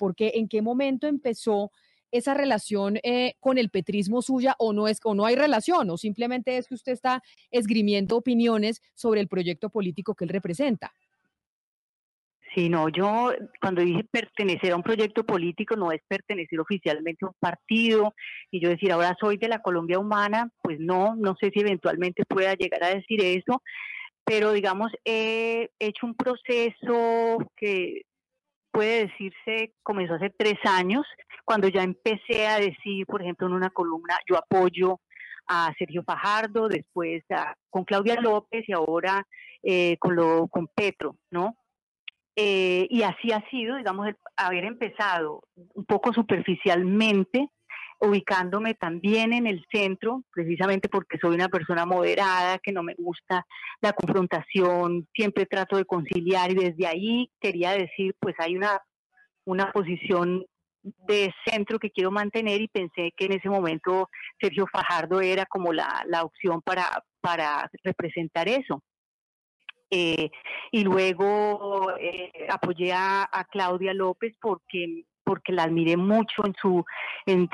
Porque en qué momento empezó esa relación eh, con el petrismo suya o no es o no hay relación o simplemente es que usted está esgrimiendo opiniones sobre el proyecto político que él representa. Sí, no, yo cuando dije pertenecer a un proyecto político no es pertenecer oficialmente a un partido y yo decir ahora soy de la Colombia humana, pues no, no sé si eventualmente pueda llegar a decir eso, pero digamos he hecho un proceso que puede decirse comenzó hace tres años, cuando ya empecé a decir, por ejemplo, en una columna, yo apoyo a Sergio Fajardo, después con Claudia López y ahora eh, con, lo, con Petro, ¿no? Eh, y así ha sido, digamos, haber empezado un poco superficialmente, ubicándome también en el centro, precisamente porque soy una persona moderada, que no me gusta la confrontación, siempre trato de conciliar y desde ahí quería decir, pues hay una, una posición de centro que quiero mantener y pensé que en ese momento Sergio Fajardo era como la, la opción para, para representar eso. Eh, y luego eh, apoyé a, Claudia López porque porque la admiré mucho en su en,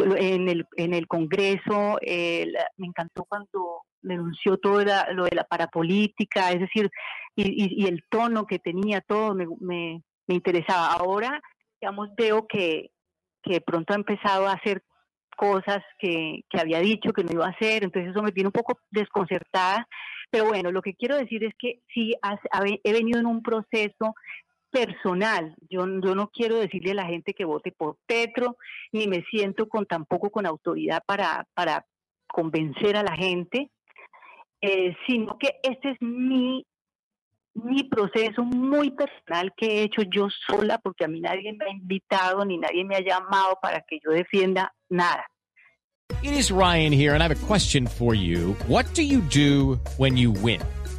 el, en el Congreso me encantó cuando denunció todo lo de la parapolítica es decir y, el tono que tenía todo me, me, me, interesaba. Ahora digamos veo que que pronto ha empezado a hacer cosas que, que había dicho que no iba a hacer entonces eso me tiene un poco desconcertada pero bueno, lo que quiero decir es que sí he venido en un proceso personal. Yo, yo no quiero decirle a la gente que vote por Petro, ni me siento con tampoco con autoridad para, para convencer a la gente, eh, sino que este es mi, mi proceso muy personal que he hecho yo sola, porque a mí nadie me ha invitado ni nadie me ha llamado para que yo defienda nada. It is Ryan here, and I have a question for you. What do you do when you win?